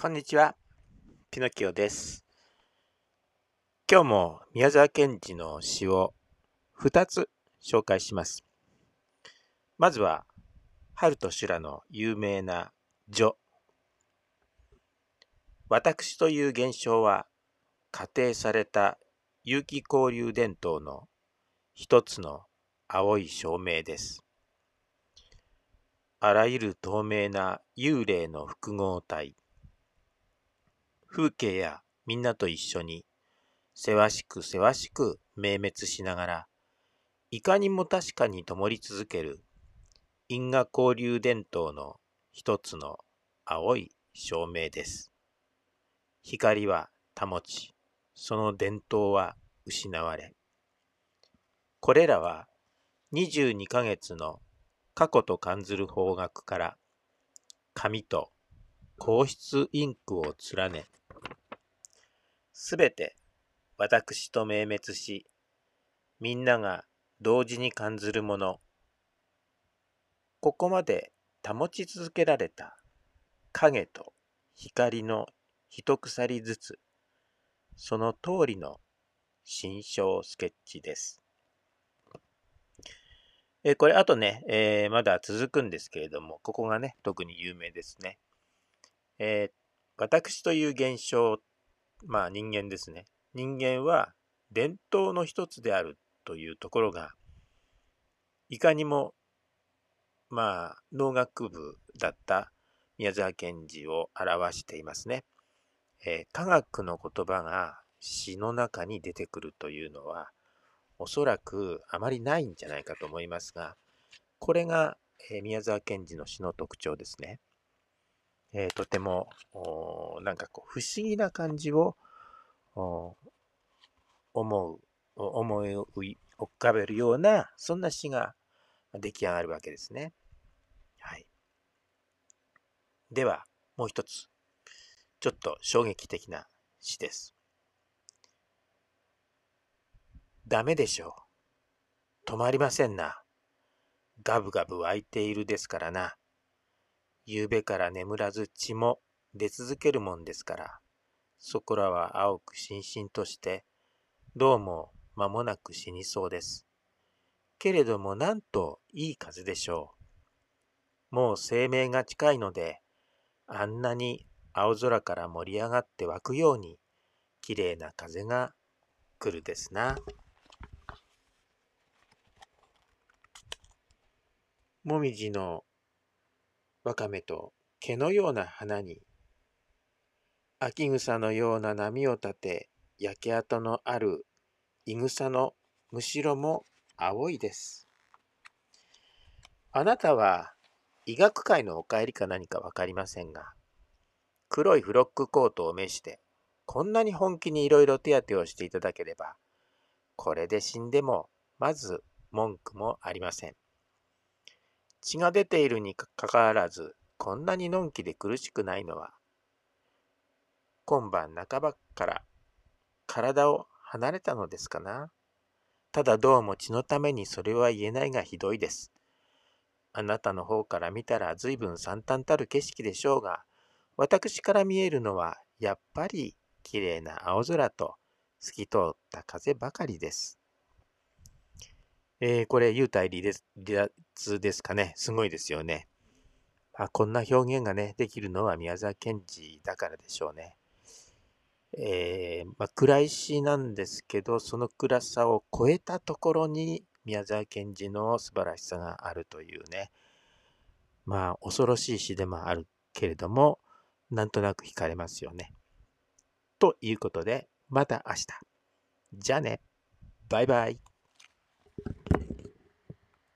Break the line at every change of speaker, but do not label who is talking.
こんにちは、ピノキオです。今日も宮沢賢治の詩を2つ紹介します。まずは、春と修羅の有名な序。私という現象は、仮定された有機交流伝統の一つの青い照明です。あらゆる透明な幽霊の複合体。風景やみんなと一緒に、せわしくせわしく明滅しながら、いかにも確かに灯り続ける因果交流伝統の一つの青い照明です。光は保ち、その伝統は失われ、これらは22ヶ月の過去と感ずる方角から紙と硬質インクを連ね、すべて私と明滅し、みんなが同時に感ずるもの、ここまで保ち続けられた影と光の一鎖ずつ、その通りの新章スケッチです。えこれ、あとね、えーまだ続くんですけれども、ここがね、特に有名ですね。えー私という現象、まあ人間ですね。人間は伝統の一つであるというところが、いかにも、まあ、農学部だった宮沢賢治を表していますね。えー科学の言葉が詩の中に出てくるというのは、おそらくあまりないんじゃないかと思いますが、これが、え宮沢賢治の詩の特徴ですね。えーとても、なんかこう、不思議な感じを、思う、思い浮かべるような、そんな詩が出来上がるわけですね。はい。では、もう一つ。ちょっと衝撃的な詩です。ダメでしょう。止まりませんな。ガブガブ湧いているですからな。夕べから眠らず血も出続けるもんですから、そこらは青くしんしんとして、どうも間もなく死にそうです。けれどもなんといい風でしょう。もう生命が近いので、あんなに青空から盛り上がって湧くように、きれいな風が来るですな。もみじのわかめと毛のような花に、秋草のような波を立て、焼け跡のあるい草のむしろも青いです。あなたは医学界のお帰りか何かわかりませんが、黒いフロックコートを召して、こんなに本気にいろいろ手当てをしていただければ、これで死んでも、まず文句もありません。血が出ているにかかわらず、こんなにのんきで苦しくないのは、今晩半ばから体を離れたのですかな。ただどうも血のためにそれは言えないがひどいです。あなたの方から見たら随分惨憺たる景色でしょうが、私から見えるのはやっぱり綺麗な青空と透き通った風ばかりです。えー、これ、幽体離ですかね。すごいですよね。あこんな表現がね、できるのは宮沢賢治だからでしょうね。えーまあ、暗い詩なんですけど、その暗さを超えたところに宮沢賢治の素晴らしさがあるというね。まあ、恐ろしい詩でもあるけれども、なんとなく惹かれますよね。ということで、また明日。じゃあね。バイバイ。